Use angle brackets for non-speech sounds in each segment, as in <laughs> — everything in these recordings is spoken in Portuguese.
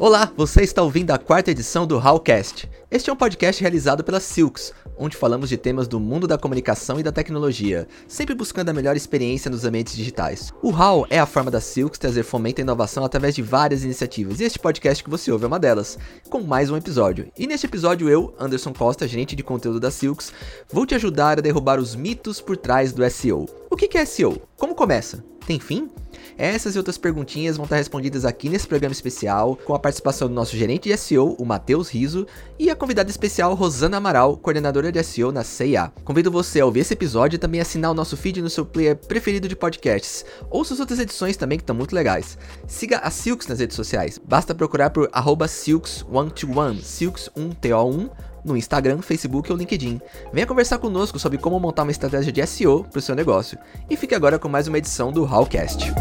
Olá, você está ouvindo a quarta edição do Howcast. Este é um podcast realizado pela Silks, onde falamos de temas do mundo da comunicação e da tecnologia, sempre buscando a melhor experiência nos ambientes digitais. O How é a forma da Silks trazer fomento e inovação através de várias iniciativas, e este podcast que você ouve é uma delas, com mais um episódio. E neste episódio eu, Anderson Costa, gerente de conteúdo da Silks, vou te ajudar a derrubar os mitos por trás do SEO. O que é SEO? Como começa? Tem fim? Essas e outras perguntinhas vão estar respondidas aqui nesse programa especial, com a participação do nosso gerente de SEO, o Matheus Riso, e a convidada especial Rosana Amaral, coordenadora de SEO na CIA. Convido você a ouvir esse episódio e também assinar o nosso feed no seu player preferido de podcasts. Ouça as outras edições também que estão muito legais. Siga a Silks nas redes sociais. Basta procurar por Silks121, Silks1TO1 no Instagram, Facebook ou LinkedIn. Venha conversar conosco sobre como montar uma estratégia de SEO para o seu negócio. E fique agora com mais uma edição do Howcast.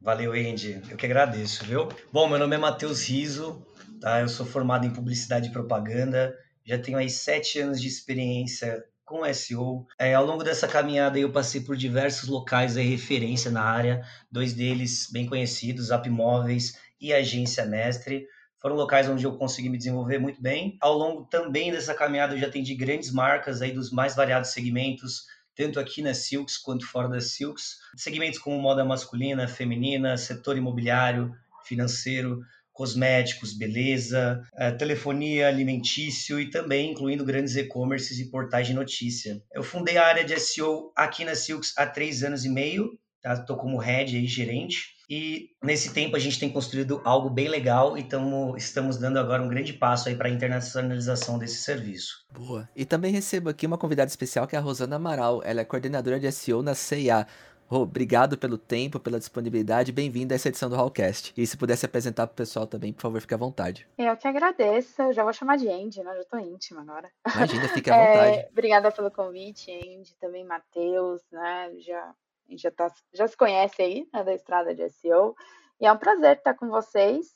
Valeu, Andy. Eu que agradeço, viu? Bom, meu nome é Matheus Riso, tá? Eu sou formado em publicidade e propaganda. Já tenho aí sete anos de experiência com SEO. É, ao longo dessa caminhada eu passei por diversos locais de referência na área, dois deles bem conhecidos, Apmóveis e Agência Mestre. Foram locais onde eu consegui me desenvolver muito bem. Ao longo também dessa caminhada eu já atendi grandes marcas aí dos mais variados segmentos, tanto aqui na Silks quanto fora da Silks. Segmentos como moda masculina, feminina, setor imobiliário, financeiro, cosméticos, beleza, eh, telefonia, alimentício e também incluindo grandes e-commerces e portais de notícia. Eu fundei a área de SEO aqui na Silks há três anos e meio, estou tá? como head e gerente. E nesse tempo a gente tem construído algo bem legal e tamo, estamos dando agora um grande passo aí para a internacionalização desse serviço. Boa. E também recebo aqui uma convidada especial que é a Rosana Amaral. Ela é coordenadora de SEO na CIA. Rô, obrigado pelo tempo, pela disponibilidade. Bem-vinda a essa edição do Hallcast. E se pudesse apresentar para o pessoal também, por favor, fique à vontade. Eu que agradeço. Eu já vou chamar de Andy, né? Já tô íntima agora. Imagina, fique à <laughs> vontade. É, obrigada pelo convite, Andy. Também Matheus, né? Já a gente já, tá, já se conhece aí, né, da estrada de SEO. E é um prazer estar com vocês,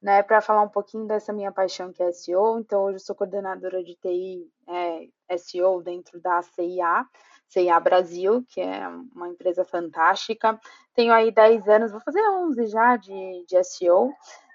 né, para falar um pouquinho dessa minha paixão que é SEO. Então, hoje eu sou coordenadora de TI é, SEO dentro da CIA, CIA Brasil, que é uma empresa fantástica. Tenho aí 10 anos, vou fazer 11 já de, de SEO.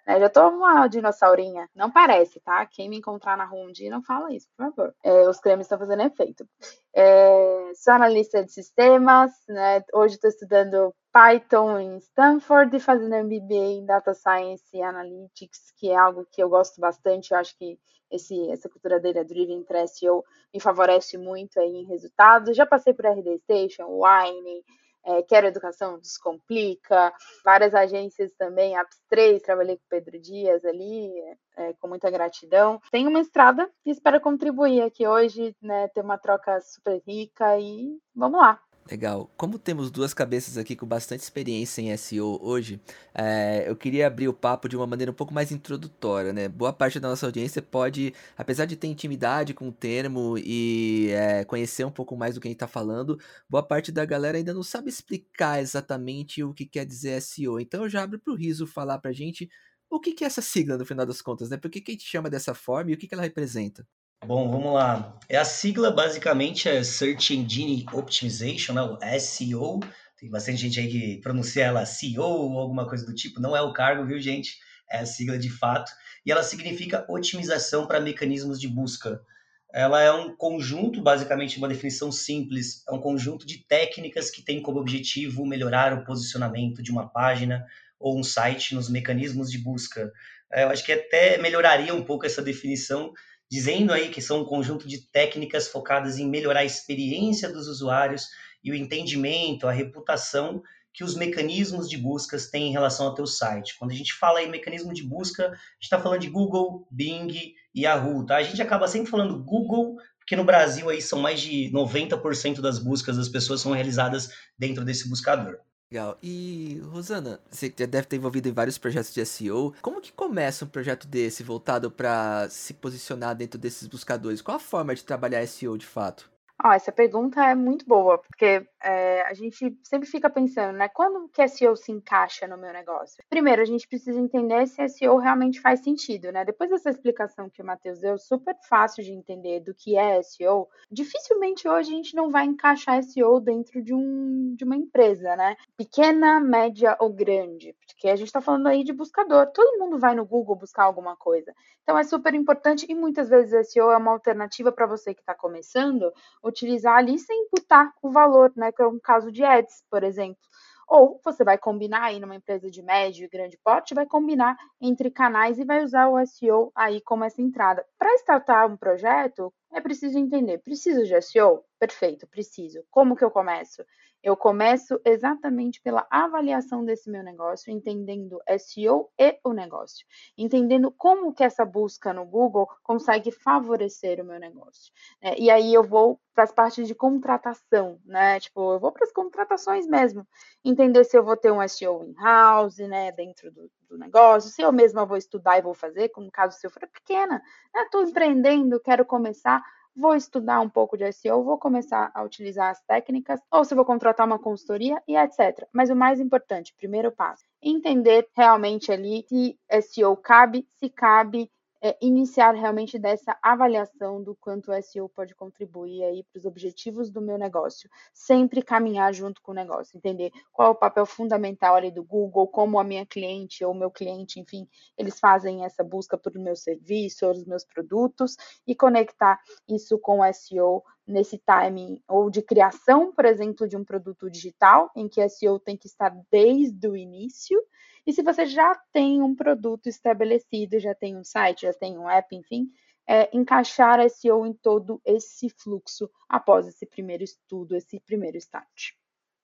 Né? Já tô uma dinossaurinha. Não parece, tá? Quem me encontrar na rua um dia, não fala isso, por favor. É, os cremes estão fazendo efeito. É, sou analista de sistemas, né? Hoje estou estudando Python em Stanford e fazendo MBA em Data Science e Analytics, que é algo que eu gosto bastante. Eu acho que esse, essa cultura dele, a Driven SEO, me favorece muito aí em resultados. Já passei por RD Station, Wine, é, Quero Educação Descomplica, várias agências também, Apps 3, trabalhei com Pedro Dias ali, é, com muita gratidão. Tenho uma estrada e espero contribuir aqui hoje, né, ter uma troca super rica e vamos lá. Legal. Como temos duas cabeças aqui com bastante experiência em SEO hoje, é, eu queria abrir o papo de uma maneira um pouco mais introdutória, né? Boa parte da nossa audiência pode, apesar de ter intimidade com o termo e é, conhecer um pouco mais do que a gente está falando, boa parte da galera ainda não sabe explicar exatamente o que quer dizer SEO. Então eu já abro para o Riso falar para gente o que, que é essa sigla no final das contas, né? Por que, que a gente chama dessa forma e o que, que ela representa? Bom, vamos lá. É a sigla basicamente é Search Engine Optimization, né? o SEO. Tem bastante gente aí que pronuncia ela CEO ou alguma coisa do tipo. Não é o cargo, viu, gente? É a sigla de fato. E ela significa otimização para mecanismos de busca. Ela é um conjunto, basicamente, uma definição simples, é um conjunto de técnicas que tem como objetivo melhorar o posicionamento de uma página ou um site nos mecanismos de busca. É, eu acho que até melhoraria um pouco essa definição dizendo aí que são um conjunto de técnicas focadas em melhorar a experiência dos usuários e o entendimento, a reputação que os mecanismos de buscas têm em relação ao teu site. Quando a gente fala em mecanismo de busca, a gente está falando de Google, Bing e Yahoo, tá? A gente acaba sempre falando Google, porque no Brasil aí são mais de 90% das buscas das pessoas são realizadas dentro desse buscador. Legal. E, Rosana, você deve ter envolvido em vários projetos de SEO. Como que começa um projeto desse voltado para se posicionar dentro desses buscadores? Qual a forma de trabalhar SEO de fato? Oh, essa pergunta é muito boa, porque é, a gente sempre fica pensando, né? Quando que SEO se encaixa no meu negócio? Primeiro, a gente precisa entender se SEO realmente faz sentido, né? Depois dessa explicação que o Matheus deu, super fácil de entender do que é SEO, dificilmente hoje a gente não vai encaixar SEO dentro de, um, de uma empresa, né? Pequena, média ou grande, porque a gente está falando aí de buscador. Todo mundo vai no Google buscar alguma coisa. Então é super importante e muitas vezes SEO é uma alternativa para você que está começando utilizar ali sem imputar o valor, né? Que é um caso de ads, por exemplo. Ou você vai combinar aí numa empresa de médio e grande porte, vai combinar entre canais e vai usar o SEO aí como essa entrada. Para startar um projeto, é preciso entender, preciso de SEO? Perfeito, preciso. Como que eu começo? Eu começo exatamente pela avaliação desse meu negócio, entendendo SEO e o negócio, entendendo como que essa busca no Google consegue favorecer o meu negócio. Né? E aí eu vou para as partes de contratação, né? Tipo, eu vou para as contratações mesmo, entender se eu vou ter um SEO in-house, né, dentro do, do, negócio, se eu mesma vou estudar e vou fazer, como caso se eu for pequena, estou né? empreendendo, quero começar, vou estudar um pouco de SEO, vou começar a utilizar as técnicas, ou se vou contratar uma consultoria e etc. Mas o mais importante, primeiro passo, entender realmente ali se SEO cabe, se cabe, é, iniciar realmente dessa avaliação do quanto o SEO pode contribuir aí para os objetivos do meu negócio. Sempre caminhar junto com o negócio, entender qual é o papel fundamental ali do Google, como a minha cliente ou meu cliente, enfim, eles fazem essa busca por meu serviço ou os meus produtos e conectar isso com o SEO nesse timing ou de criação, por exemplo, de um produto digital, em que SEO tem que estar desde o início e se você já tem um produto estabelecido, já tem um site, já tem um app, enfim, é, encaixar SEO em todo esse fluxo após esse primeiro estudo, esse primeiro start.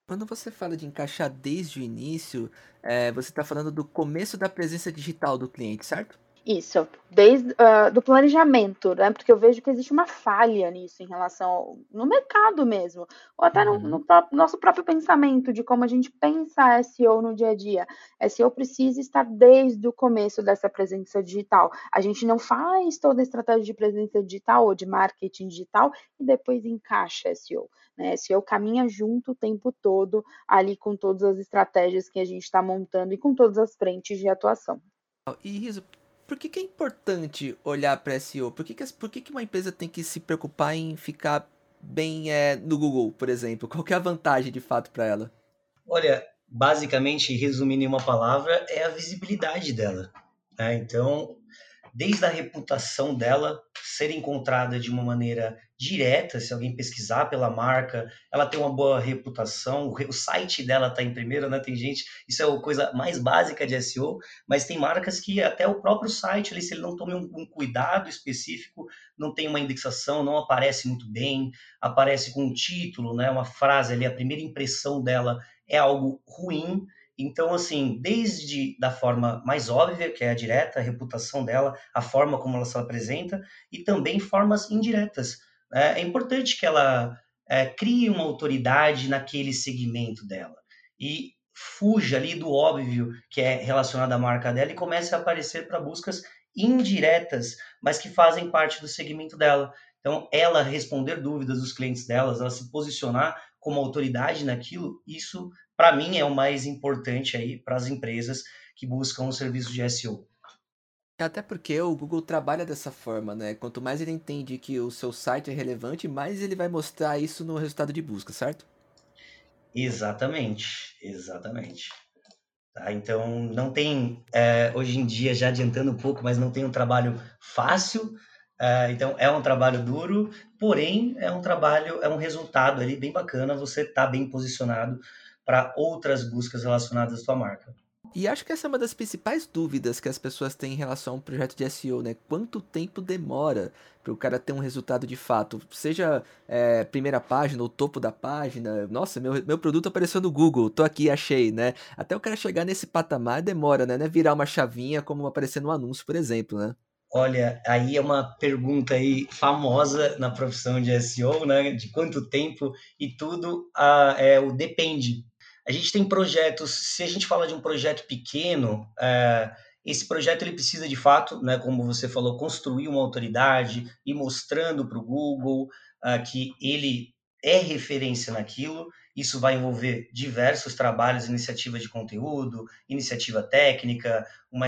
Quando você fala de encaixar desde o início, é, você está falando do começo da presença digital do cliente, certo? Isso, desde uh, do planejamento, né? Porque eu vejo que existe uma falha nisso em relação ao, no mercado mesmo, ou até no, no próprio, nosso próprio pensamento de como a gente pensa SEO no dia a dia. SEO precisa estar desde o começo dessa presença digital. A gente não faz toda a estratégia de presença digital ou de marketing digital e depois encaixa SEO. Né? SEO caminha junto o tempo todo ali com todas as estratégias que a gente está montando e com todas as frentes de atuação. E Riso, por que, que é importante olhar para SEO? Por, que, que, por que, que uma empresa tem que se preocupar em ficar bem é, no Google, por exemplo? Qual é a vantagem de fato para ela? Olha, basicamente, resumindo em uma palavra, é a visibilidade dela. Né? Então, desde a reputação dela ser encontrada de uma maneira direta, se alguém pesquisar pela marca, ela tem uma boa reputação, o site dela está em primeiro, né? Tem gente, isso é a coisa mais básica de SEO, mas tem marcas que até o próprio site, se ele não tome um, um cuidado específico, não tem uma indexação, não aparece muito bem, aparece com um título, né? Uma frase ali, a primeira impressão dela é algo ruim, então, assim, desde da forma mais óbvia, que é a direta, a reputação dela, a forma como ela se apresenta, e também formas indiretas. Né? É importante que ela é, crie uma autoridade naquele segmento dela e fuja ali do óbvio que é relacionado à marca dela e comece a aparecer para buscas indiretas, mas que fazem parte do segmento dela. Então, ela responder dúvidas dos clientes delas, ela se posicionar como autoridade naquilo, isso para mim é o mais importante aí para as empresas que buscam um serviço de SEO. Até porque o Google trabalha dessa forma, né? Quanto mais ele entende que o seu site é relevante, mais ele vai mostrar isso no resultado de busca, certo? Exatamente, exatamente. Tá, então não tem, é, hoje em dia, já adiantando um pouco, mas não tem um trabalho fácil. É, então é um trabalho duro, porém é um trabalho, é um resultado ali bem bacana. Você está bem posicionado para outras buscas relacionadas à sua marca. E acho que essa é uma das principais dúvidas que as pessoas têm em relação a um projeto de SEO, né? Quanto tempo demora para o cara ter um resultado de fato? Seja é, primeira página ou topo da página. Nossa, meu, meu produto apareceu no Google, tô aqui, achei, né? Até o cara chegar nesse patamar demora, né? Não é virar uma chavinha como aparecer no anúncio, por exemplo, né? Olha, aí é uma pergunta aí famosa na profissão de SEO, né? De quanto tempo e tudo ah, é o depende. A gente tem projetos, se a gente fala de um projeto pequeno, é, esse projeto ele precisa de fato, né, como você falou, construir uma autoridade e mostrando para o Google uh, que ele é referência naquilo. Isso vai envolver diversos trabalhos, iniciativa de conteúdo, iniciativa técnica, uma,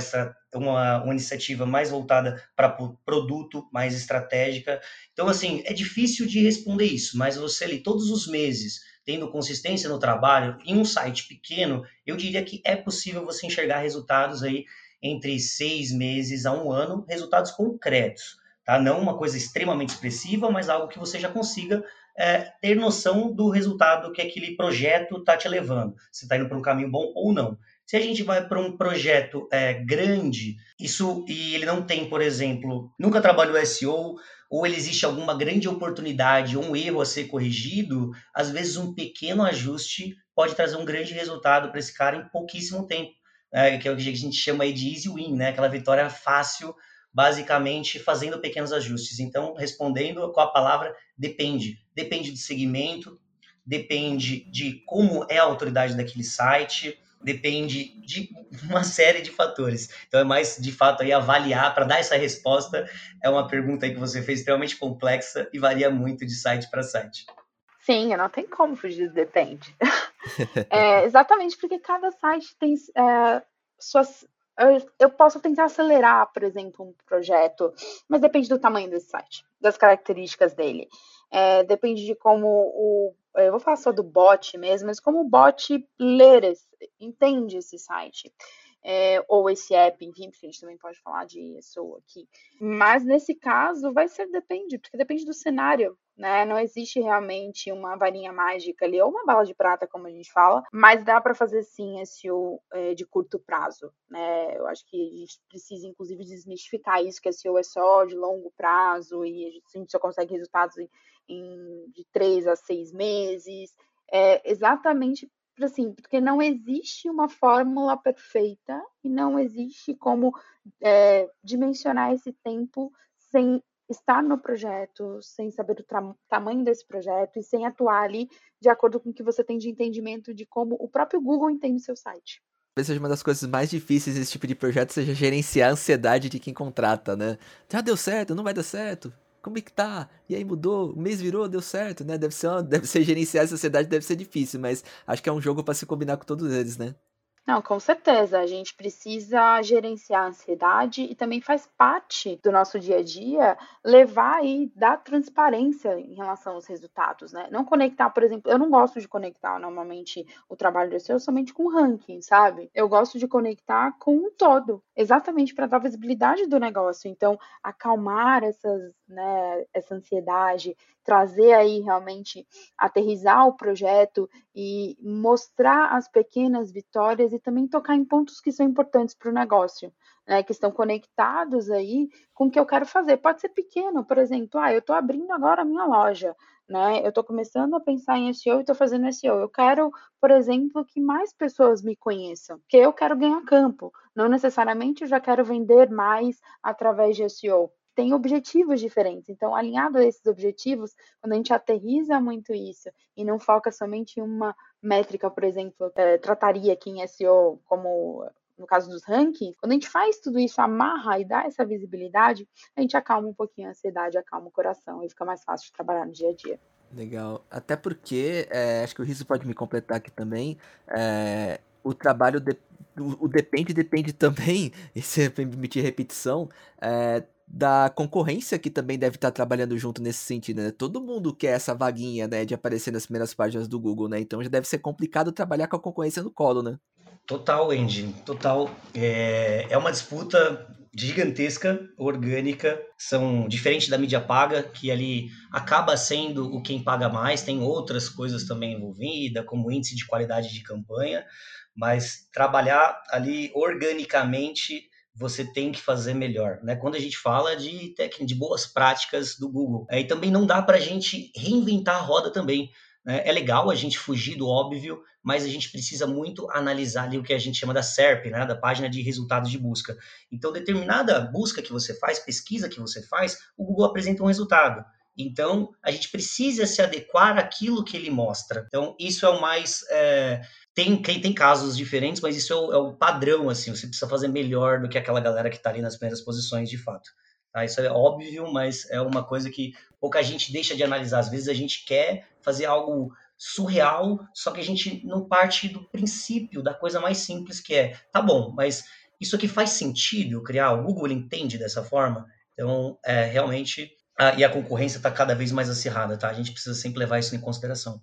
uma, uma iniciativa mais voltada para produto, mais estratégica. Então, assim, é difícil de responder isso, mas você ali todos os meses tendo consistência no trabalho, em um site pequeno, eu diria que é possível você enxergar resultados aí entre seis meses a um ano, resultados concretos, tá? Não uma coisa extremamente expressiva, mas algo que você já consiga é, ter noção do resultado que aquele projeto está te levando, se está indo para um caminho bom ou não. Se a gente vai para um projeto é, grande, isso e ele não tem, por exemplo, nunca trabalhou SEO, ou ele existe alguma grande oportunidade, um erro a ser corrigido, às vezes um pequeno ajuste pode trazer um grande resultado para esse cara em pouquíssimo tempo né, que é o que a gente chama de easy win, né, aquela vitória fácil, basicamente fazendo pequenos ajustes. Então, respondendo com a palavra depende. Depende do segmento, depende de como é a autoridade daquele site, depende de uma série de fatores. Então, é mais de fato aí avaliar para dar essa resposta. É uma pergunta que você fez extremamente complexa e varia muito de site para site. Sim, não tem como fugir depende. <laughs> é, exatamente porque cada site tem é, suas. Eu, eu posso tentar acelerar, por exemplo, um projeto, mas depende do tamanho desse site, das características dele. É, depende de como o. Eu vou falar só do bot mesmo, mas como o bot ler, entende esse site é, ou esse app, enfim, porque a gente também pode falar de SEO aqui. Mas nesse caso, vai ser depende, porque depende do cenário, né? Não existe realmente uma varinha mágica ali, ou uma bala de prata, como a gente fala, mas dá para fazer sim SEO é, de curto prazo, né? Eu acho que a gente precisa, inclusive, desmistificar isso, que SEO é só de longo prazo e a gente só consegue resultados em, em, de três a seis meses. É exatamente assim, porque não existe uma fórmula perfeita e não existe como é, dimensionar esse tempo sem estar no projeto, sem saber o tamanho desse projeto e sem atuar ali de acordo com o que você tem de entendimento de como o próprio Google entende o seu site. Talvez seja uma das coisas mais difíceis desse tipo de projeto seja gerenciar a ansiedade de quem contrata, né? Já deu certo, não vai dar certo como é que tá? E aí mudou, o mês virou, deu certo, né? Deve ser, uma, <laughs> deve ser gerenciar a sociedade, deve ser difícil, mas acho que é um jogo para se combinar com todos eles, né? Não, com certeza. A gente precisa gerenciar a ansiedade e também faz parte do nosso dia a dia levar e dar transparência em relação aos resultados, né? Não conectar, por exemplo, eu não gosto de conectar normalmente o trabalho do SEO somente com ranking, sabe? Eu gosto de conectar com um todo, exatamente para dar visibilidade do negócio. Então, acalmar essas, né, essa ansiedade, trazer aí realmente, aterrizar o projeto e mostrar as pequenas vitórias e também tocar em pontos que são importantes para o negócio, né, que estão conectados aí com o que eu quero fazer. Pode ser pequeno, por exemplo, ah, eu estou abrindo agora a minha loja, né? Eu estou começando a pensar em SEO e estou fazendo SEO. Eu quero, por exemplo, que mais pessoas me conheçam, porque eu quero ganhar campo. Não necessariamente eu já quero vender mais através de SEO tem objetivos diferentes. Então, alinhado a esses objetivos, quando a gente aterriza muito isso e não foca somente em uma métrica, por exemplo, é, trataria aqui em SEO como no caso dos rankings, quando a gente faz tudo isso, amarra e dá essa visibilidade, a gente acalma um pouquinho a ansiedade, acalma o coração e fica mais fácil de trabalhar no dia a dia. Legal. Até porque, é, acho que o Riso pode me completar aqui também, é, o trabalho, de, o, o, depende, depende também, <laughs> e se permitir repetição, é, da concorrência que também deve estar trabalhando junto nesse sentido, né? Todo mundo quer essa vaguinha, né, de aparecer nas primeiras páginas do Google, né? Então já deve ser complicado trabalhar com a concorrência no colo, né? Total, Andy, total. É, é uma disputa gigantesca, orgânica, são diferente da mídia paga, que ali acaba sendo o quem paga mais, tem outras coisas também envolvidas, como índice de qualidade de campanha, mas trabalhar ali organicamente você tem que fazer melhor, né? Quando a gente fala de técnica, de boas práticas do Google, aí também não dá para a gente reinventar a roda também. Né? É legal a gente fugir do óbvio, mas a gente precisa muito analisar ali o que a gente chama da SERP, né? Da página de resultados de busca. Então, determinada busca que você faz, pesquisa que você faz, o Google apresenta um resultado. Então, a gente precisa se adequar àquilo que ele mostra. Então, isso é o mais. É, tem, tem casos diferentes, mas isso é o, é o, padrão, assim. Você precisa fazer melhor do que aquela galera que está ali nas primeiras posições, de fato. Tá? Isso é óbvio, mas é uma coisa que pouca gente deixa de analisar. Às vezes a gente quer fazer algo surreal, só que a gente não parte do princípio, da coisa mais simples que é, tá bom, mas isso aqui faz sentido criar? O Google entende dessa forma? Então, é, realmente, a, e a concorrência está cada vez mais acirrada, tá? A gente precisa sempre levar isso em consideração.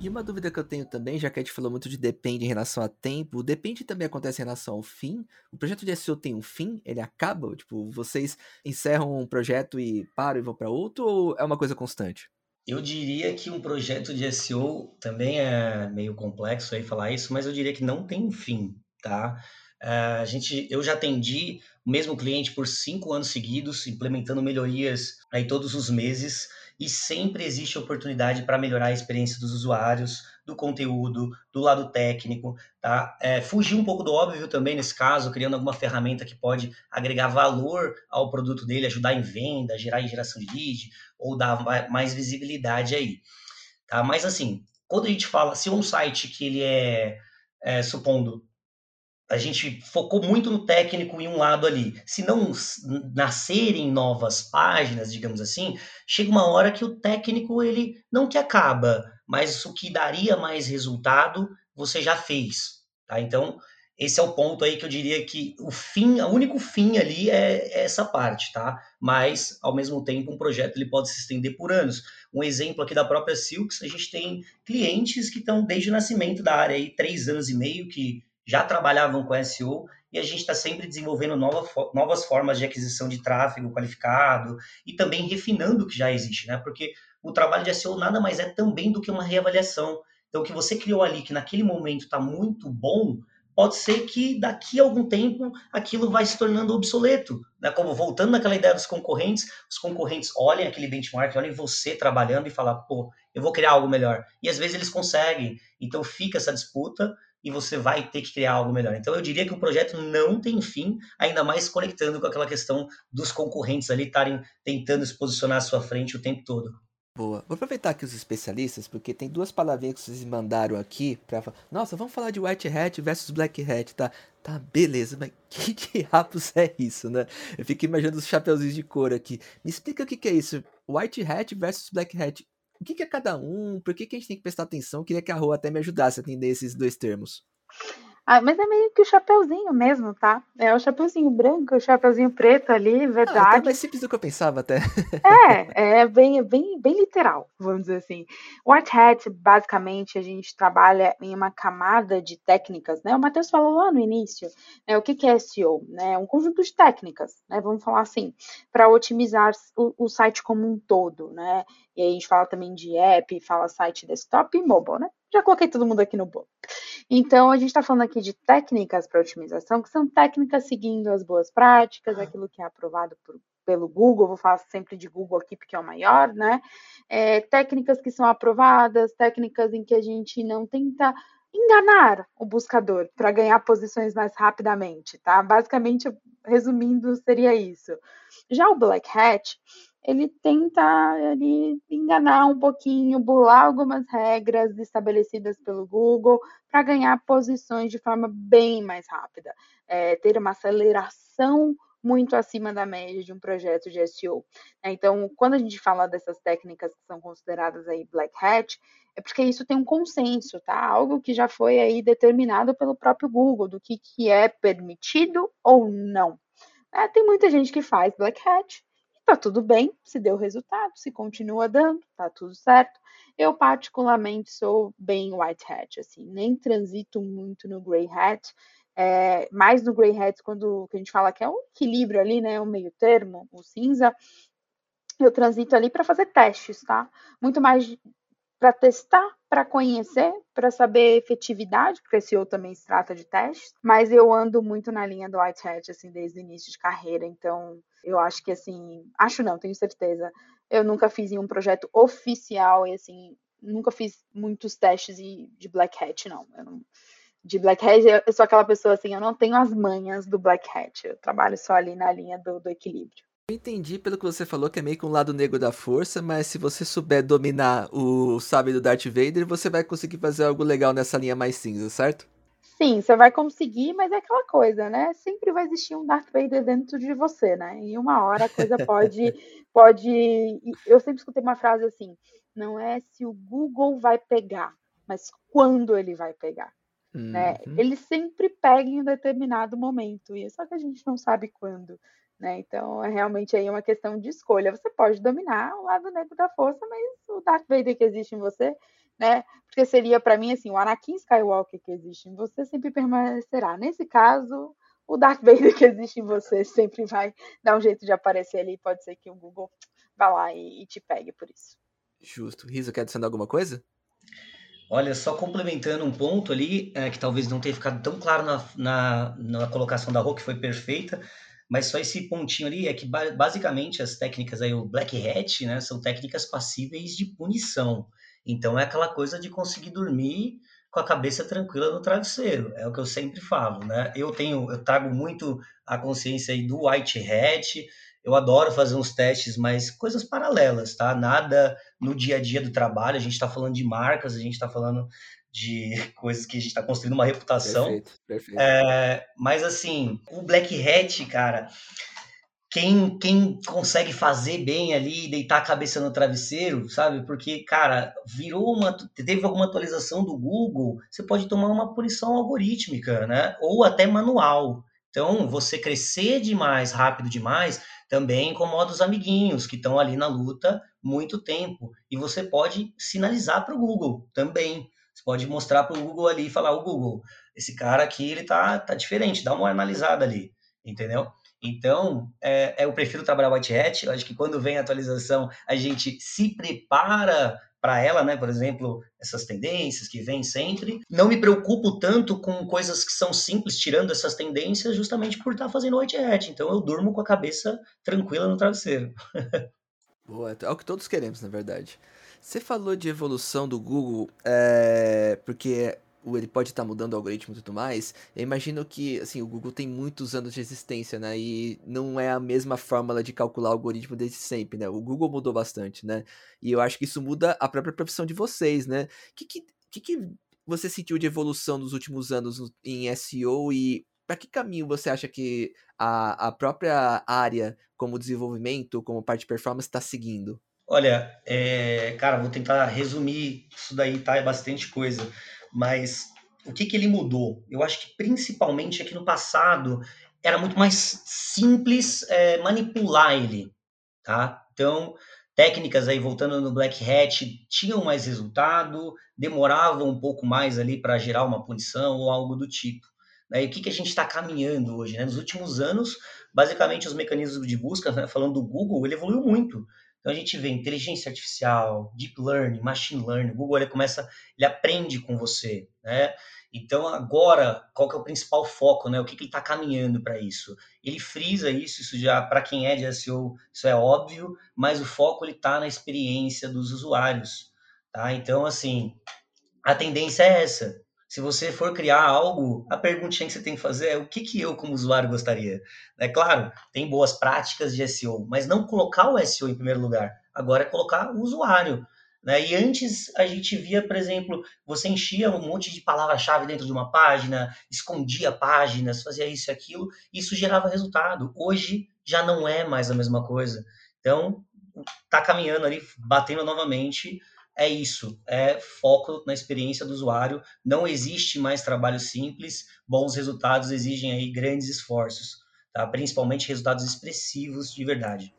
E uma dúvida que eu tenho também, já que a gente falou muito de depende em relação a tempo, depende também acontece em relação ao fim. O projeto de SEO tem um fim? Ele acaba? Tipo, vocês encerram um projeto e param e vão para outro ou é uma coisa constante? Eu diria que um projeto de SEO também é meio complexo aí falar isso, mas eu diria que não tem um fim, tá? Uh, a gente, eu já atendi o mesmo cliente por cinco anos seguidos, implementando melhorias aí todos os meses, e sempre existe oportunidade para melhorar a experiência dos usuários, do conteúdo, do lado técnico, tá? É, fugir um pouco do óbvio também nesse caso, criando alguma ferramenta que pode agregar valor ao produto dele, ajudar em venda, gerar em geração de lead, ou dar mais visibilidade aí, tá? Mas assim, quando a gente fala, se um site que ele é, é supondo a gente focou muito no técnico em um lado ali. Se não nascerem novas páginas, digamos assim, chega uma hora que o técnico ele não te acaba, mas o que daria mais resultado você já fez, tá? Então esse é o ponto aí que eu diria que o fim, o único fim ali é, é essa parte, tá? Mas ao mesmo tempo um projeto ele pode se estender por anos. Um exemplo aqui da própria Silks, a gente tem clientes que estão desde o nascimento da área aí três anos e meio que já trabalhavam com SEO e a gente está sempre desenvolvendo nova, novas formas de aquisição de tráfego qualificado e também refinando o que já existe, né? Porque o trabalho de SEO nada mais é também do que uma reavaliação. Então, o que você criou ali, que naquele momento está muito bom, pode ser que daqui a algum tempo aquilo vai se tornando obsoleto. Né? Como voltando naquela ideia dos concorrentes, os concorrentes olhem aquele benchmark, olhem você trabalhando e falar, pô, eu vou criar algo melhor. E às vezes eles conseguem. Então fica essa disputa e você vai ter que criar algo melhor. Então eu diria que o projeto não tem fim, ainda mais conectando com aquela questão dos concorrentes ali estarem tentando se posicionar à sua frente o tempo todo. Boa. Vou aproveitar aqui os especialistas, porque tem duas palavrinhas que vocês mandaram aqui pra falar. Nossa, vamos falar de White Hat versus Black Hat, tá? Tá, beleza, mas <laughs> que diabos é isso, né? Eu fico imaginando os chapeuzinhos de cor aqui. Me explica o que, que é isso. White Hat versus Black Hat o que, que é cada um, por que, que a gente tem que prestar atenção. Eu queria que a Rô até me ajudasse a entender esses dois termos. Ah, mas é meio que o chapeuzinho mesmo, tá? É o chapeuzinho branco, o chapeuzinho preto ali, verdade. Ah, é mais simples do que eu pensava até. É, é bem, bem, bem literal, vamos dizer assim. O White Hat, basicamente, a gente trabalha em uma camada de técnicas, né? O Matheus falou lá no início, né? O que, que é SEO? Né? Um conjunto de técnicas, né? Vamos falar assim, para otimizar o, o site como um todo, né? E aí a gente fala também de app, fala site desktop e mobile, né? Já coloquei todo mundo aqui no bolo. Então, a gente está falando aqui de técnicas para otimização, que são técnicas seguindo as boas práticas, aquilo que é aprovado por, pelo Google, vou falar sempre de Google aqui porque é o maior, né? É, técnicas que são aprovadas, técnicas em que a gente não tenta enganar o buscador para ganhar posições mais rapidamente, tá? Basicamente, resumindo, seria isso. Já o Black Hat, ele tenta ali, enganar um pouquinho, burlar algumas regras estabelecidas pelo Google para ganhar posições de forma bem mais rápida, é, ter uma aceleração muito acima da média de um projeto de SEO. Né? Então, quando a gente fala dessas técnicas que são consideradas aí black hat, é porque isso tem um consenso, tá? Algo que já foi aí determinado pelo próprio Google, do que, que é permitido ou não. É, tem muita gente que faz black hat, tá tudo bem, se deu resultado, se continua dando, tá tudo certo. Eu particularmente sou bem white hat, assim, nem transito muito no grey hat, é, mais no grey hat quando a gente fala que é um equilíbrio ali, né, o meio termo, o cinza, eu transito ali para fazer testes, tá? Muito mais para testar, para conhecer, para saber efetividade, porque esse outro também se trata de testes, mas eu ando muito na linha do white hat, assim, desde o início de carreira, então eu acho que, assim, acho não, tenho certeza, eu nunca fiz em um projeto oficial e, assim, nunca fiz muitos testes de black hat, não, não de black hat, eu sou aquela pessoa, assim, eu não tenho as manhas do black hat, eu trabalho só ali na linha do, do equilíbrio. Eu entendi pelo que você falou que é meio que um lado negro da força, mas se você souber dominar o sabre do Darth Vader, você vai conseguir fazer algo legal nessa linha mais cinza, certo? Sim, você vai conseguir, mas é aquela coisa, né? Sempre vai existir um Darth Vader dentro de você, né? Em uma hora a coisa pode, <laughs> pode. Eu sempre escutei uma frase assim: não é se o Google vai pegar, mas quando ele vai pegar. Né? Uhum. Ele sempre pega em um determinado momento, e só que a gente não sabe quando. Né? Então é realmente aí uma questão de escolha. Você pode dominar o lado negro da força, mas o Darth Vader que existe em você, né? Porque seria para mim assim, o Anakin Skywalker que existe em você sempre permanecerá. Nesse caso, o Darth <laughs> Vader que existe em você sempre vai dar um jeito de aparecer ali. Pode ser que o Google vá lá e, e te pegue por isso. Justo. Riso, quer adicionar alguma coisa? Olha, só complementando um ponto ali, é, que talvez não tenha ficado tão claro na, na, na colocação da Rô, que foi perfeita, mas só esse pontinho ali é que basicamente as técnicas aí, o Black Hat, né, são técnicas passíveis de punição. Então é aquela coisa de conseguir dormir com a cabeça tranquila no travesseiro. É o que eu sempre falo, né? Eu tenho, eu trago muito a consciência aí do White Hat. Eu adoro fazer uns testes, mas coisas paralelas, tá? Nada no dia a dia do trabalho. A gente está falando de marcas, a gente está falando de <laughs> coisas que a gente está construindo uma reputação. Perfeito, perfeito. É, mas assim, o Black Hat, cara, quem, quem consegue fazer bem ali, deitar a cabeça no travesseiro, sabe? Porque, cara, virou uma. Teve alguma atualização do Google, você pode tomar uma punição algorítmica, né? Ou até manual. Então, você crescer demais, rápido demais, também incomoda os amiguinhos que estão ali na luta muito tempo. E você pode sinalizar para o Google também. Você pode mostrar para o Google ali e falar: o Google, esse cara aqui ele tá, tá diferente, dá uma analisada ali, entendeu? Então, é, é, eu prefiro trabalhar White Hat. Eu acho que quando vem a atualização, a gente se prepara para ela, né? Por exemplo, essas tendências que vêm sempre. Não me preocupo tanto com coisas que são simples, tirando essas tendências, justamente por estar tá fazendo White Hat. Então, eu durmo com a cabeça tranquila no travesseiro. <laughs> Boa, é o que todos queremos, na verdade. Você falou de evolução do Google, é, porque ele pode estar tá mudando o algoritmo e tudo mais. Eu imagino que, assim, o Google tem muitos anos de existência, né? E não é a mesma fórmula de calcular o algoritmo desde sempre, né? O Google mudou bastante, né? E eu acho que isso muda a própria profissão de vocês, né? O que, que, que você sentiu de evolução nos últimos anos em SEO e para que caminho você acha que a, a própria área, como desenvolvimento, como parte de performance, está seguindo? Olha, é, cara, vou tentar resumir isso daí, tá? É bastante coisa. Mas o que, que ele mudou? Eu acho que principalmente é no passado era muito mais simples é, manipular ele, tá? Então, técnicas aí, voltando no Black Hat, tinham mais resultado, demoravam um pouco mais ali para gerar uma punição ou algo do tipo. Né? E o que, que a gente está caminhando hoje? Né? Nos últimos anos, basicamente, os mecanismos de busca, né? falando do Google, ele evoluiu muito. Então a gente vê inteligência artificial, deep learning, machine learning, o Google ele começa, ele aprende com você, né? Então agora, qual que é o principal foco, né? O que, que ele está caminhando para isso? Ele frisa isso, isso já para quem é de SEO, isso é óbvio, mas o foco ele está na experiência dos usuários, tá? Então assim, a tendência é essa. Se você for criar algo, a perguntinha que você tem que fazer é o que, que eu, como usuário, gostaria. É claro, tem boas práticas de SEO, mas não colocar o SEO em primeiro lugar. Agora é colocar o usuário. Né? E antes a gente via, por exemplo, você enchia um monte de palavra-chave dentro de uma página, escondia páginas, fazia isso e aquilo, e isso gerava resultado. Hoje já não é mais a mesma coisa. Então, está caminhando ali, batendo novamente é isso, é foco na experiência do usuário. Não existe mais trabalho simples, bons resultados exigem aí grandes esforços, tá? Principalmente resultados expressivos de verdade.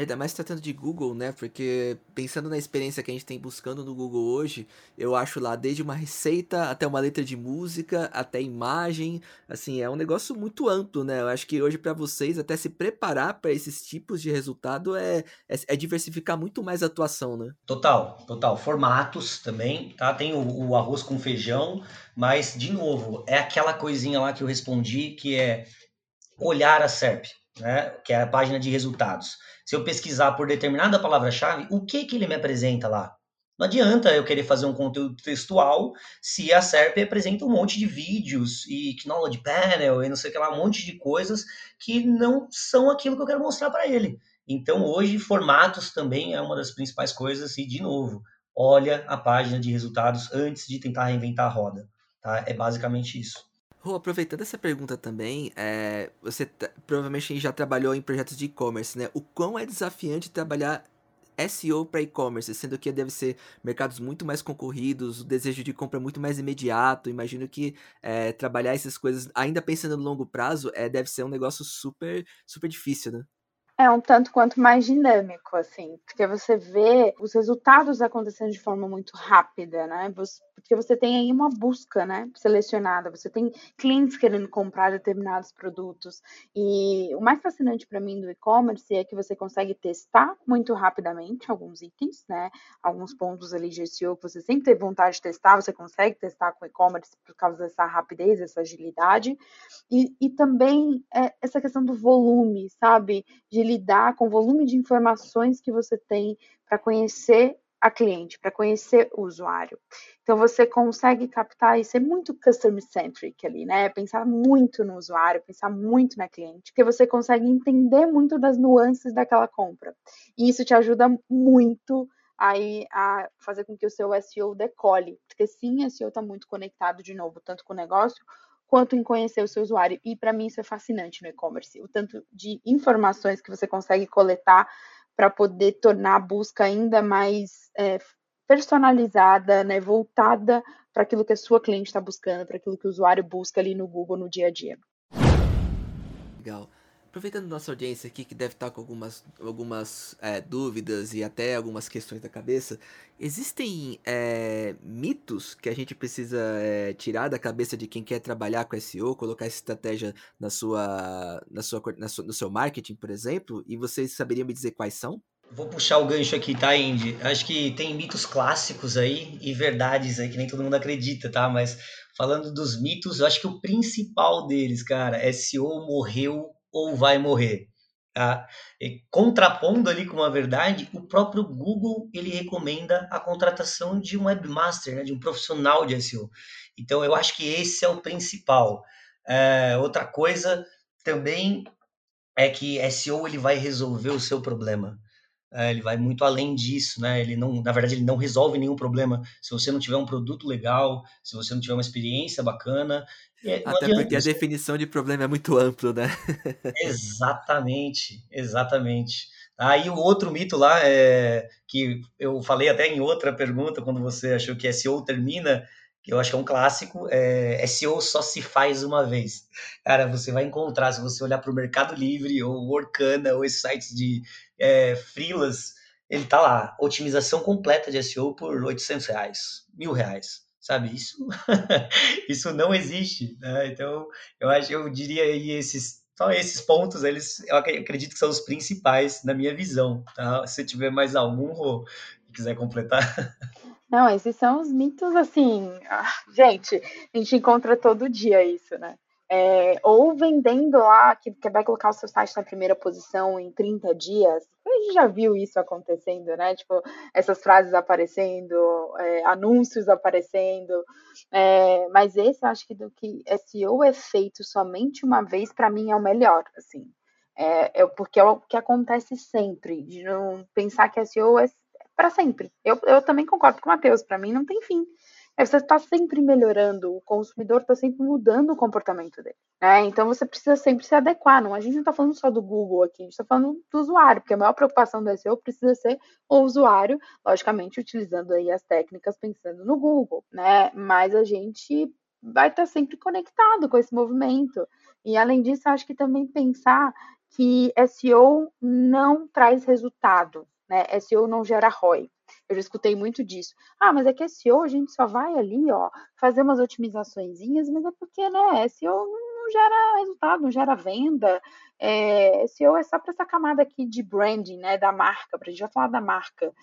Ainda mais tratando de Google, né? Porque pensando na experiência que a gente tem buscando no Google hoje, eu acho lá desde uma receita até uma letra de música, até imagem, assim, é um negócio muito amplo, né? Eu acho que hoje para vocês até se preparar para esses tipos de resultado é, é, é, diversificar muito mais a atuação, né? Total, total. Formatos também, tá? Tem o, o arroz com feijão, mas de novo, é aquela coisinha lá que eu respondi que é olhar a SERP, né? Que é a página de resultados se eu pesquisar por determinada palavra-chave, o que que ele me apresenta lá? Não adianta eu querer fazer um conteúdo textual se a SERP apresenta um monte de vídeos e Knowledge Panel e não sei o que lá, um monte de coisas que não são aquilo que eu quero mostrar para ele. Então, hoje, formatos também é uma das principais coisas, e, de novo, olha a página de resultados antes de tentar reinventar a roda. Tá? É basicamente isso. Rô, aproveitando essa pergunta também, é, você provavelmente já trabalhou em projetos de e-commerce, né? O quão é desafiante trabalhar SEO para e-commerce, sendo que deve ser mercados muito mais concorridos, o desejo de compra muito mais imediato. Imagino que é, trabalhar essas coisas, ainda pensando no longo prazo, é, deve ser um negócio super, super difícil, né? É um tanto quanto mais dinâmico, assim, porque você vê os resultados acontecendo de forma muito rápida, né? Porque você tem aí uma busca, né, selecionada, você tem clientes querendo comprar determinados produtos. E o mais fascinante para mim do e-commerce é que você consegue testar muito rapidamente alguns itens, né? Alguns pontos ali de SEO que você sempre teve vontade de testar, você consegue testar com e-commerce por causa dessa rapidez, essa agilidade. E, e também é, essa questão do volume, sabe? De lidar com o volume de informações que você tem para conhecer a cliente, para conhecer o usuário. Então você consegue captar e ser muito customer centric ali, né? Pensar muito no usuário, pensar muito na cliente, porque você consegue entender muito das nuances daquela compra. E isso te ajuda muito aí a fazer com que o seu SEO decole, porque sim, o SEO está muito conectado de novo, tanto com o negócio quanto em conhecer o seu usuário. E para mim isso é fascinante no e-commerce, o tanto de informações que você consegue coletar para poder tornar a busca ainda mais é, personalizada, né, voltada para aquilo que a sua cliente está buscando, para aquilo que o usuário busca ali no Google no dia a dia. Legal. Aproveitando nossa audiência aqui, que deve estar com algumas, algumas é, dúvidas e até algumas questões da cabeça, existem é, mitos que a gente precisa é, tirar da cabeça de quem quer trabalhar com SEO, colocar essa estratégia na sua, na sua, na sua, no seu marketing, por exemplo? E vocês saberiam me dizer quais são? Vou puxar o gancho aqui, tá, Indy? Acho que tem mitos clássicos aí e verdades aí que nem todo mundo acredita, tá? Mas falando dos mitos, eu acho que o principal deles, cara, SEO morreu ou vai morrer. Tá? E contrapondo ali com a verdade, o próprio Google ele recomenda a contratação de um webmaster, né, de um profissional de SEO. Então eu acho que esse é o principal. É, outra coisa também é que SEO ele vai resolver o seu problema. É, ele vai muito além disso, né? Ele não, na verdade, ele não resolve nenhum problema. Se você não tiver um produto legal, se você não tiver uma experiência bacana, é, Até porque a definição de problema é muito amplo, né? <laughs> exatamente, exatamente. Aí o outro mito lá é que eu falei até em outra pergunta quando você achou que SEO termina, eu acho que é um clássico, é SEO só se faz uma vez. Cara, você vai encontrar, se você olhar para o Mercado Livre ou Orkana ou esses sites de é, freelas, ele tá lá, otimização completa de SEO por 800 reais, mil reais, sabe? Isso, <laughs> isso não existe, né? Então, eu acho, eu diria aí esses, só esses pontos, eles, eu acredito que são os principais na minha visão, tá? Se tiver mais algum, ou quiser completar. <laughs> Não, esses são os mitos, assim, ah, <laughs> gente, a gente encontra todo dia isso, né? É, ou vendendo lá, que, que vai colocar o seu site na primeira posição em 30 dias. A gente já viu isso acontecendo, né? Tipo, essas frases aparecendo, é, anúncios aparecendo. É, mas esse, acho que do que SEO é feito somente uma vez, para mim é o melhor, assim. É, é, porque é o que acontece sempre, de não pensar que SEO é para sempre. Eu, eu também concordo com o Matheus, para mim não tem fim. É, você está sempre melhorando, o consumidor está sempre mudando o comportamento dele. Né? Então você precisa sempre se adequar. Não, a gente não está falando só do Google aqui, a gente está falando do usuário, porque a maior preocupação do SEO precisa ser o usuário, logicamente utilizando aí as técnicas pensando no Google, né? Mas a gente vai estar tá sempre conectado com esse movimento. E além disso, acho que também pensar que SEO não traz resultado, né? SEO não gera ROI. Eu já escutei muito disso. Ah, mas é que SEO a gente só vai ali, ó, fazer umas otimizaçõezinhas, mas é porque, né, SEO não gera resultado, não gera venda. É, SEO é só para essa camada aqui de branding, né, da marca, para a gente já falar da marca.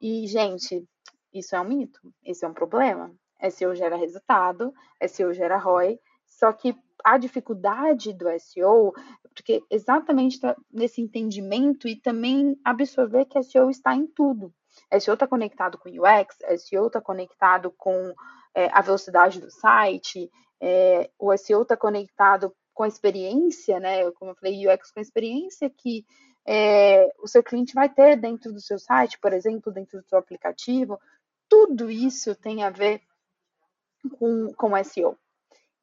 E, gente, isso é um mito, esse é um problema. SEO gera resultado, SEO gera ROI, só que a dificuldade do SEO, porque exatamente tá nesse entendimento e também absorver que SEO está em tudo. SEO está conectado com UX, SEO está conectado com é, a velocidade do site, é, o SEO está conectado com a experiência, né? Como eu falei, UX com a experiência que é, o seu cliente vai ter dentro do seu site, por exemplo, dentro do seu aplicativo, tudo isso tem a ver com, com SEO.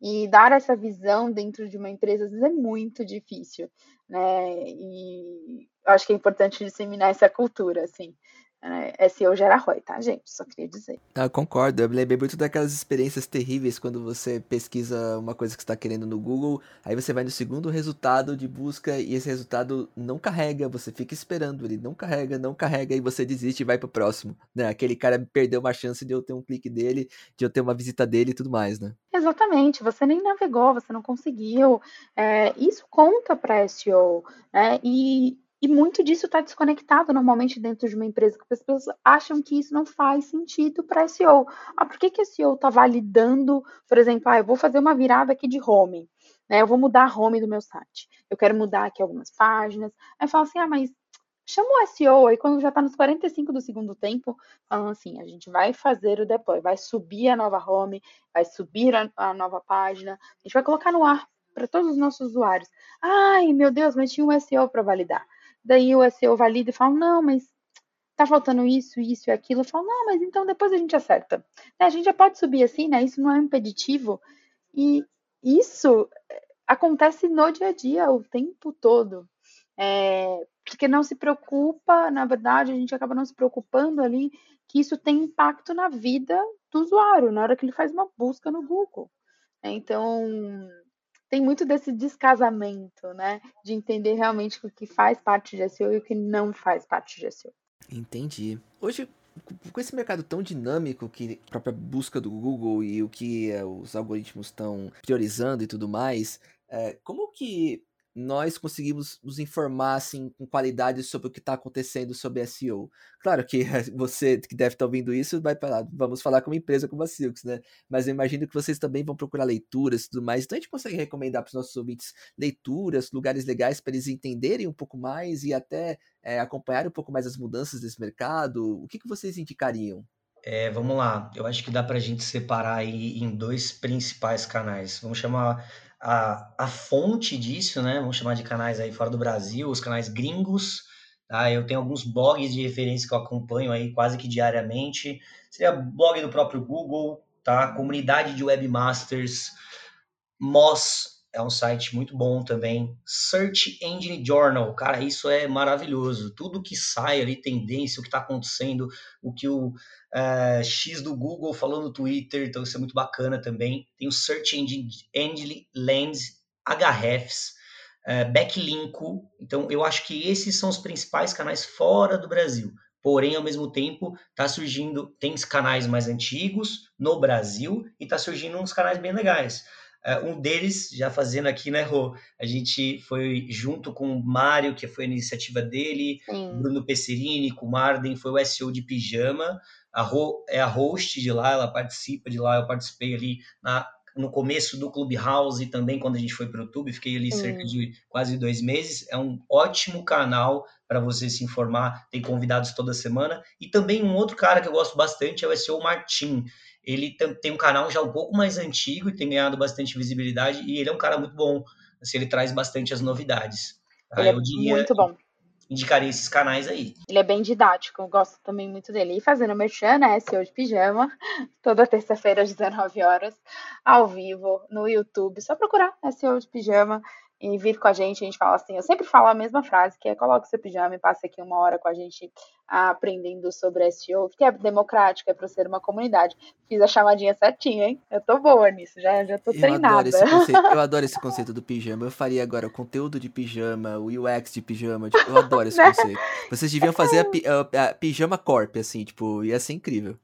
E dar essa visão dentro de uma empresa às vezes é muito difícil, né? E acho que é importante disseminar essa cultura, assim. É, SEO gera ROI, tá, gente? Só queria dizer. Ah, concordo. Eu me lembrei muito daquelas experiências terríveis quando você pesquisa uma coisa que está querendo no Google, aí você vai no segundo resultado de busca e esse resultado não carrega, você fica esperando, ele não carrega, não carrega e você desiste e vai pro próximo. Né? Aquele cara perdeu uma chance de eu ter um clique dele, de eu ter uma visita dele e tudo mais, né? Exatamente, você nem navegou, você não conseguiu. É, isso conta para SEO, né? E e muito disso está desconectado normalmente dentro de uma empresa, porque as pessoas acham que isso não faz sentido para SEO. Ah, por que, que SEO está validando, por exemplo, ah, eu vou fazer uma virada aqui de home, né? Eu vou mudar a home do meu site. Eu quero mudar aqui algumas páginas. Aí fala assim, ah, mas chama o SEO aí quando já está nos 45 do segundo tempo, falando assim, a gente vai fazer o deploy, vai subir a nova home, vai subir a, a nova página, a gente vai colocar no ar para todos os nossos usuários. Ai, meu Deus, mas tinha um SEO para validar. Daí o SEO valida e fala, não, mas tá faltando isso, isso e aquilo. Eu falo, não, mas então depois a gente acerta. Né, a gente já pode subir assim, né? Isso não é impeditivo. E isso eh, acontece no dia a dia, o tempo todo. É, porque não se preocupa, na verdade, a gente acaba não se preocupando ali que isso tem impacto na vida do usuário, na hora que ele faz uma busca no Google. Então, tem muito desse descasamento, né? De entender realmente o que faz parte de SEO e o que não faz parte de SEO. Entendi. Hoje, com esse mercado tão dinâmico que a própria busca do Google e o que é, os algoritmos estão priorizando e tudo mais, é, como que nós conseguimos nos informar assim, com qualidade sobre o que está acontecendo sobre SEO. Claro que <laughs> você que deve estar tá ouvindo isso vai vamos falar com uma empresa como a Silks, né? Mas eu imagino que vocês também vão procurar leituras e tudo mais. Então a gente consegue recomendar para os nossos ouvintes leituras, lugares legais para eles entenderem um pouco mais e até é, acompanhar um pouco mais as mudanças desse mercado. O que, que vocês indicariam? É, vamos lá, eu acho que dá para a gente separar aí em dois principais canais. Vamos chamar a, a fonte disso, né? Vamos chamar de canais aí fora do Brasil, os canais gringos. Tá? Eu tenho alguns blogs de referência que eu acompanho aí quase que diariamente. Seria blog do próprio Google, tá? Comunidade de webmasters, Moz é um site muito bom também. Search Engine Journal, cara, isso é maravilhoso. Tudo que sai ali, tendência, o que está acontecendo, o que o uh, X do Google falou no Twitter, então isso é muito bacana também. Tem o Search Engine, Engine Lens, Hrefs, uh, Backlinko. Então eu acho que esses são os principais canais fora do Brasil. Porém, ao mesmo tempo, está surgindo, tem canais mais antigos no Brasil e está surgindo uns canais bem legais. Uh, um deles, já fazendo aqui, né, Rô? A gente foi junto com o Mário, que foi a iniciativa dele, Sim. Bruno Pesserini, com o Marden, foi o SEO de Pijama. A Rô é a host de lá, ela participa de lá, eu participei ali na, no começo do Clubhouse e também quando a gente foi para o YouTube, fiquei ali Sim. cerca de quase dois meses. É um ótimo canal para você se informar, tem convidados toda semana. E também um outro cara que eu gosto bastante é o SEO Martin ele tem um canal já um pouco mais antigo e tem ganhado bastante visibilidade e ele é um cara muito bom. Assim, ele traz bastante as novidades. Ele é diria, muito bom. Indicaria esses canais aí. Ele é bem didático, eu gosto também muito dele. E fazendo merchan, né? SEO de pijama, <laughs> toda terça-feira às 19 horas, ao vivo, no YouTube. Só procurar SEO de pijama e vir com a gente, a gente fala assim, eu sempre falo a mesma frase, que é coloque seu pijama e passe aqui uma hora com a gente aprendendo sobre SEO, que é democrático, é para ser uma comunidade. Fiz a chamadinha certinha, hein? Eu tô boa nisso, já, já tô eu treinada. Adoro eu adoro esse <laughs> conceito do pijama. Eu faria agora o conteúdo de pijama, o UX de pijama, tipo, eu adoro esse <laughs> né? conceito. Vocês deviam fazer a, <laughs> a, a pijama corp, assim, tipo, ia ser incrível.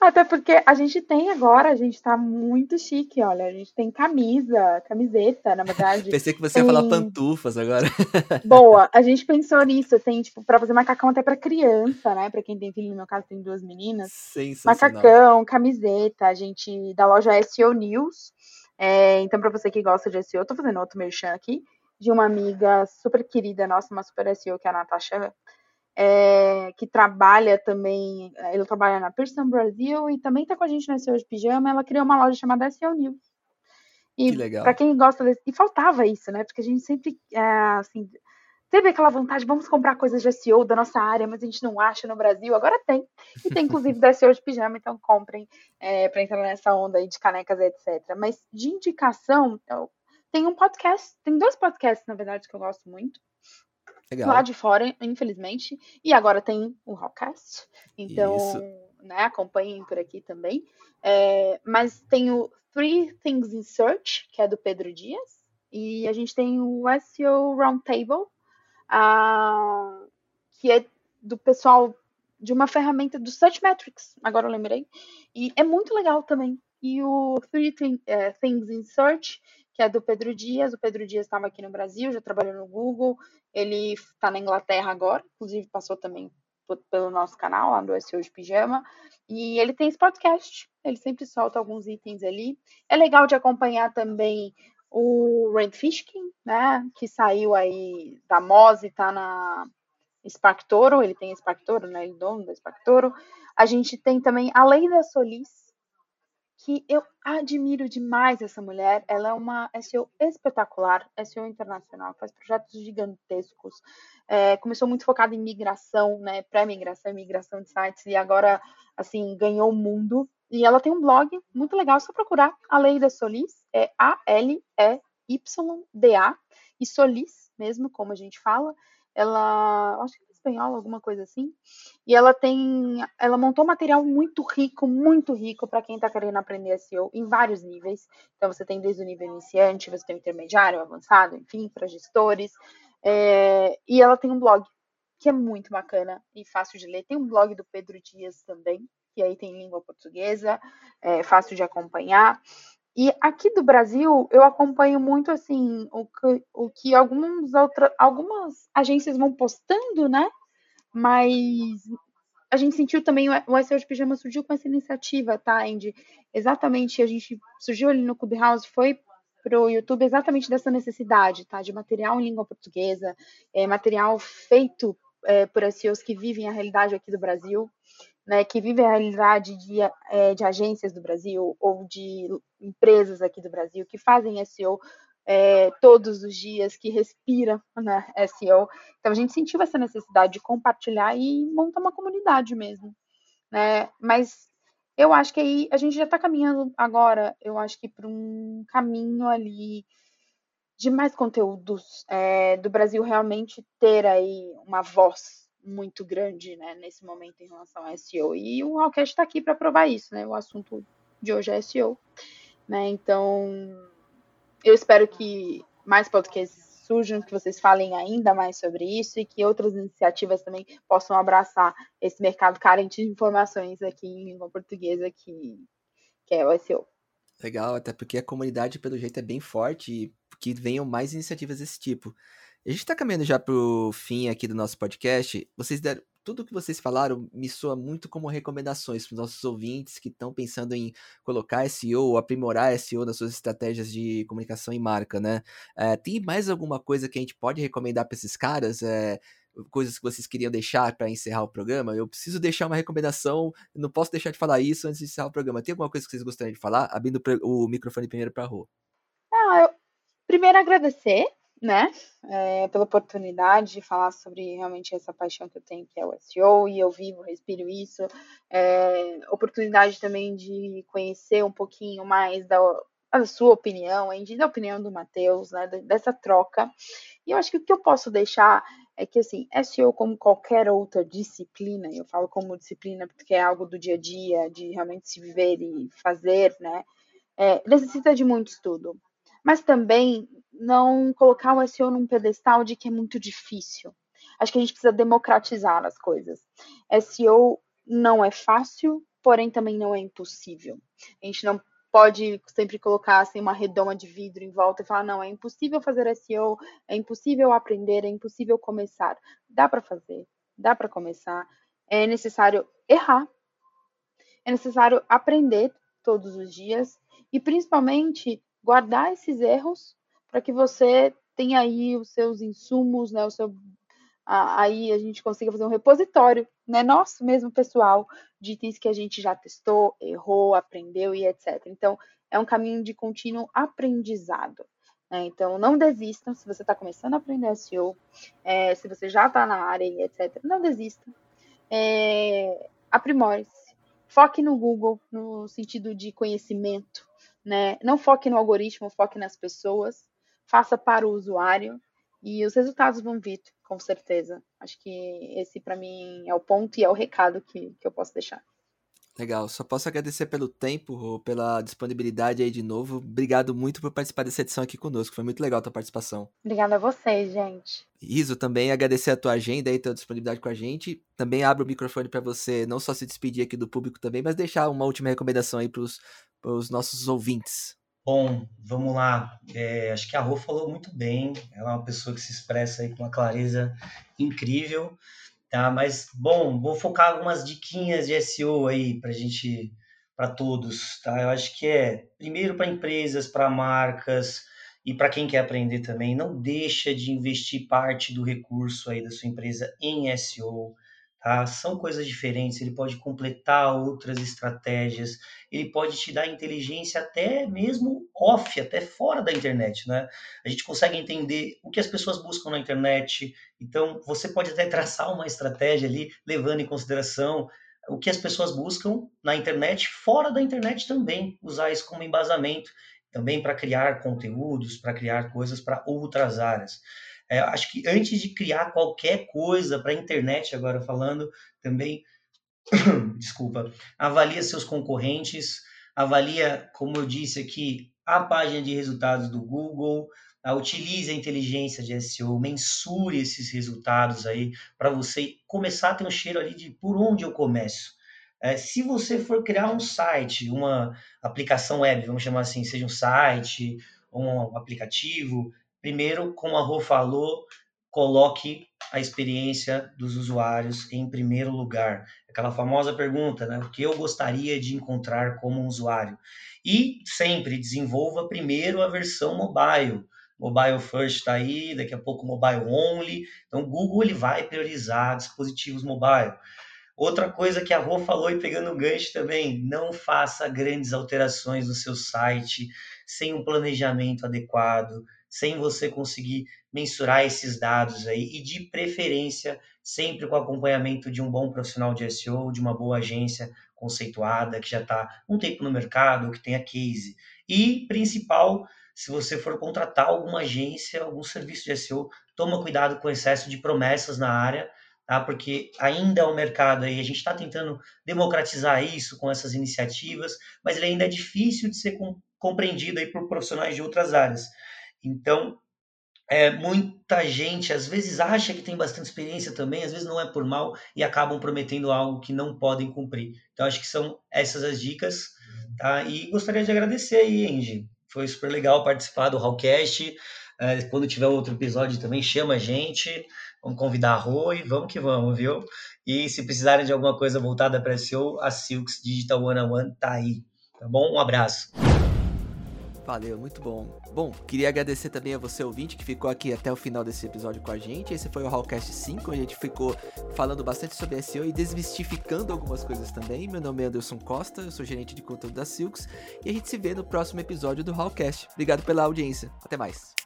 Até porque a gente tem agora, a gente tá muito chique, olha. A gente tem camisa, camiseta, na verdade. <laughs> Pensei que você tem... ia falar pantufas agora. <laughs> Boa, a gente pensou nisso. Tem, tipo, pra fazer macacão até pra criança, né? Pra quem tem filho, no meu caso, tem duas meninas. Macacão, camiseta, a gente, da loja SEO News. É, então, pra você que gosta de SEO, eu tô fazendo outro merchan aqui, de uma amiga super querida nossa, uma super SEO, que é a Natasha é, que trabalha também, ela trabalha na Pearson Brasil e também está com a gente no SEO de Pijama, ela criou uma loja chamada SEO News. E para quem gosta desse, e faltava isso, né? Porque a gente sempre, é, assim, teve aquela vontade, vamos comprar coisas de SEO da nossa área, mas a gente não acha no Brasil. Agora tem. E tem, inclusive, da SEO de pijama, então comprem é, para entrar nessa onda aí de canecas, etc. Mas de indicação, eu, tem um podcast, tem dois podcasts, na verdade, que eu gosto muito. Legal. Lá de fora, infelizmente. E agora tem o Rockcast. Então, né, acompanhem por aqui também. É, mas tem o Three Things in Search, que é do Pedro Dias. E a gente tem o SEO Roundtable, que é do pessoal de uma ferramenta do Searchmetrics, agora eu lembrei. E é muito legal também. E o Three é, Things in Search, que é do Pedro Dias. O Pedro Dias estava aqui no Brasil, já trabalhou no Google. Ele está na Inglaterra agora, inclusive passou também pelo nosso canal, lá do SEO de Pijama. E ele tem esse podcast, ele sempre solta alguns itens ali. É legal de acompanhar também o Rand Fishkin, né, que saiu aí da Moz e tá na Sparktoro, ele tem Sparktoro, né, ele é dono da Sparktoro. A gente tem também a Leida Solis, que eu admiro demais essa mulher. Ela é uma SEO espetacular, SEO internacional, faz projetos gigantescos. É, começou muito focada em migração, né, pré-migração, migração de sites, e agora, assim, ganhou o mundo. E ela tem um blog muito legal, só procurar. A Leida Solis, é A-L-E-Y-D-A, e Solis mesmo, como a gente fala. Ela, acho que é espanhola, alguma coisa assim. E ela tem, ela montou material muito rico, muito rico para quem está querendo aprender SEO em vários níveis. Então você tem desde o nível iniciante, você tem o intermediário, avançado, enfim, para gestores. É, e ela tem um blog que é muito bacana e fácil de ler. Tem um blog do Pedro Dias também, que aí tem língua portuguesa, é fácil de acompanhar. E aqui do Brasil, eu acompanho muito assim o que, o que algumas, outra, algumas agências vão postando, né? Mas a gente sentiu também, o SEO de Pijama surgiu com essa iniciativa, tá, Andy? Exatamente, a gente surgiu ali no Clubhouse, foi para o YouTube exatamente dessa necessidade, tá? De material em língua portuguesa, é, material feito é, por SEOs que vivem a realidade aqui do Brasil né, que vive a realidade de, é, de agências do Brasil ou de empresas aqui do Brasil que fazem SEO é, todos os dias, que respira né, SEO. Então a gente sentiu essa necessidade de compartilhar e montar uma comunidade mesmo. Né? Mas eu acho que aí a gente já está caminhando agora, eu acho que para um caminho ali de mais conteúdos, é, do Brasil realmente ter aí uma voz muito grande né, nesse momento em relação a SEO. E o Hallcast está aqui para provar isso, né? O assunto de hoje é SEO. Né? Então, eu espero que mais podcasts surjam, que vocês falem ainda mais sobre isso e que outras iniciativas também possam abraçar esse mercado carente de informações aqui em língua portuguesa que, que é o SEO. Legal, até porque a comunidade, pelo jeito, é bem forte e que venham mais iniciativas desse tipo. A gente está caminhando já para o fim aqui do nosso podcast. Vocês deram, tudo que vocês falaram me soa muito como recomendações para os nossos ouvintes que estão pensando em colocar SEO aprimorar SEO nas suas estratégias de comunicação e marca, né? É, tem mais alguma coisa que a gente pode recomendar para esses caras? É, coisas que vocês queriam deixar para encerrar o programa? Eu preciso deixar uma recomendação, não posso deixar de falar isso antes de encerrar o programa. Tem alguma coisa que vocês gostariam de falar? Abrindo o microfone primeiro para a Rô. Ah, eu... Primeiro agradecer né, é, pela oportunidade de falar sobre realmente essa paixão que eu tenho, que é o SEO, e eu vivo, respiro isso. É, oportunidade também de conhecer um pouquinho mais da, sua opinião, da opinião do Matheus, né, dessa troca. E eu acho que o que eu posso deixar é que, assim, SEO, como qualquer outra disciplina, eu falo como disciplina porque é algo do dia a dia, de realmente se viver e fazer, né, é, necessita de muito estudo mas também não colocar o SEO num pedestal de que é muito difícil. Acho que a gente precisa democratizar as coisas. SEO não é fácil, porém também não é impossível. A gente não pode sempre colocar assim uma redoma de vidro em volta e falar não, é impossível fazer SEO, é impossível aprender, é impossível começar. Dá para fazer, dá para começar. É necessário errar. É necessário aprender todos os dias e principalmente guardar esses erros para que você tenha aí os seus insumos, né, o seu aí a gente consiga fazer um repositório, né, nosso mesmo pessoal, de itens que a gente já testou, errou, aprendeu e etc. Então, é um caminho de contínuo aprendizado. Né? Então, não desistam se você está começando a aprender SEO, é, se você já está na área e etc. Não desista. É, Aprimore-se. Foque no Google no sentido de conhecimento. Né? Não foque no algoritmo, foque nas pessoas. Faça para o usuário e os resultados vão vir, com certeza. Acho que esse, para mim, é o ponto e é o recado que, que eu posso deixar. Legal, só posso agradecer pelo tempo, pela disponibilidade aí de novo. Obrigado muito por participar dessa edição aqui conosco. Foi muito legal a tua participação. Obrigada a vocês, gente. Iso, também agradecer a tua agenda e a tua disponibilidade com a gente. Também abro o microfone para você não só se despedir aqui do público também, mas deixar uma última recomendação aí para os nossos ouvintes. Bom, vamos lá. É, acho que a Rô falou muito bem. Ela é uma pessoa que se expressa aí com uma clareza incrível. Tá? Mas, bom, vou focar algumas diquinhas de SEO aí para gente, para todos, tá? Eu acho que é, primeiro para empresas, para marcas e para quem quer aprender também, não deixa de investir parte do recurso aí da sua empresa em SEO, Tá? São coisas diferentes, ele pode completar outras estratégias, ele pode te dar inteligência até mesmo off, até fora da internet, né? A gente consegue entender o que as pessoas buscam na internet, então você pode até traçar uma estratégia ali, levando em consideração o que as pessoas buscam na internet, fora da internet também, usar isso como embasamento, também para criar conteúdos, para criar coisas para outras áreas. É, acho que antes de criar qualquer coisa para a internet, agora falando, também, <coughs> desculpa, avalia seus concorrentes, avalia, como eu disse aqui, a página de resultados do Google, uh, utilize a inteligência de SEO, mensure esses resultados aí para você começar a ter um cheiro ali de por onde eu começo. É, se você for criar um site, uma aplicação web, vamos chamar assim, seja um site, um aplicativo, Primeiro, como a Rô falou, coloque a experiência dos usuários em primeiro lugar. Aquela famosa pergunta, né? O que eu gostaria de encontrar como usuário? E sempre desenvolva primeiro a versão mobile. Mobile first está aí, daqui a pouco mobile only. Então, o Google ele vai priorizar dispositivos mobile. Outra coisa que a Rô falou e pegando o gancho também, não faça grandes alterações no seu site sem um planejamento adequado, sem você conseguir mensurar esses dados aí e de preferência sempre com acompanhamento de um bom profissional de SEO, de uma boa agência conceituada que já está um tempo no mercado, que tenha case. E principal, se você for contratar alguma agência, algum serviço de SEO, toma cuidado com o excesso de promessas na área, tá? Porque ainda é um mercado aí, a gente está tentando democratizar isso com essas iniciativas, mas ele ainda é difícil de ser compreendido aí por profissionais de outras áreas. Então, é, muita gente às vezes acha que tem bastante experiência também, às vezes não é por mal e acabam prometendo algo que não podem cumprir. Então, acho que são essas as dicas. Tá? E gostaria de agradecer aí, Angie. Foi super legal participar do Hallcast. É, quando tiver outro episódio também, chama a gente. Vamos convidar a Rô e vamos que vamos, viu? E se precisarem de alguma coisa voltada para SEO, a Silks Digital One on One tá aí. Tá bom? Um abraço. Valeu, muito bom. Bom, queria agradecer também a você, ouvinte, que ficou aqui até o final desse episódio com a gente. Esse foi o Hallcast 5, onde a gente ficou falando bastante sobre SEO e desmistificando algumas coisas também. Meu nome é Anderson Costa, eu sou gerente de conteúdo da Silks, e a gente se vê no próximo episódio do Hallcast. Obrigado pela audiência. Até mais.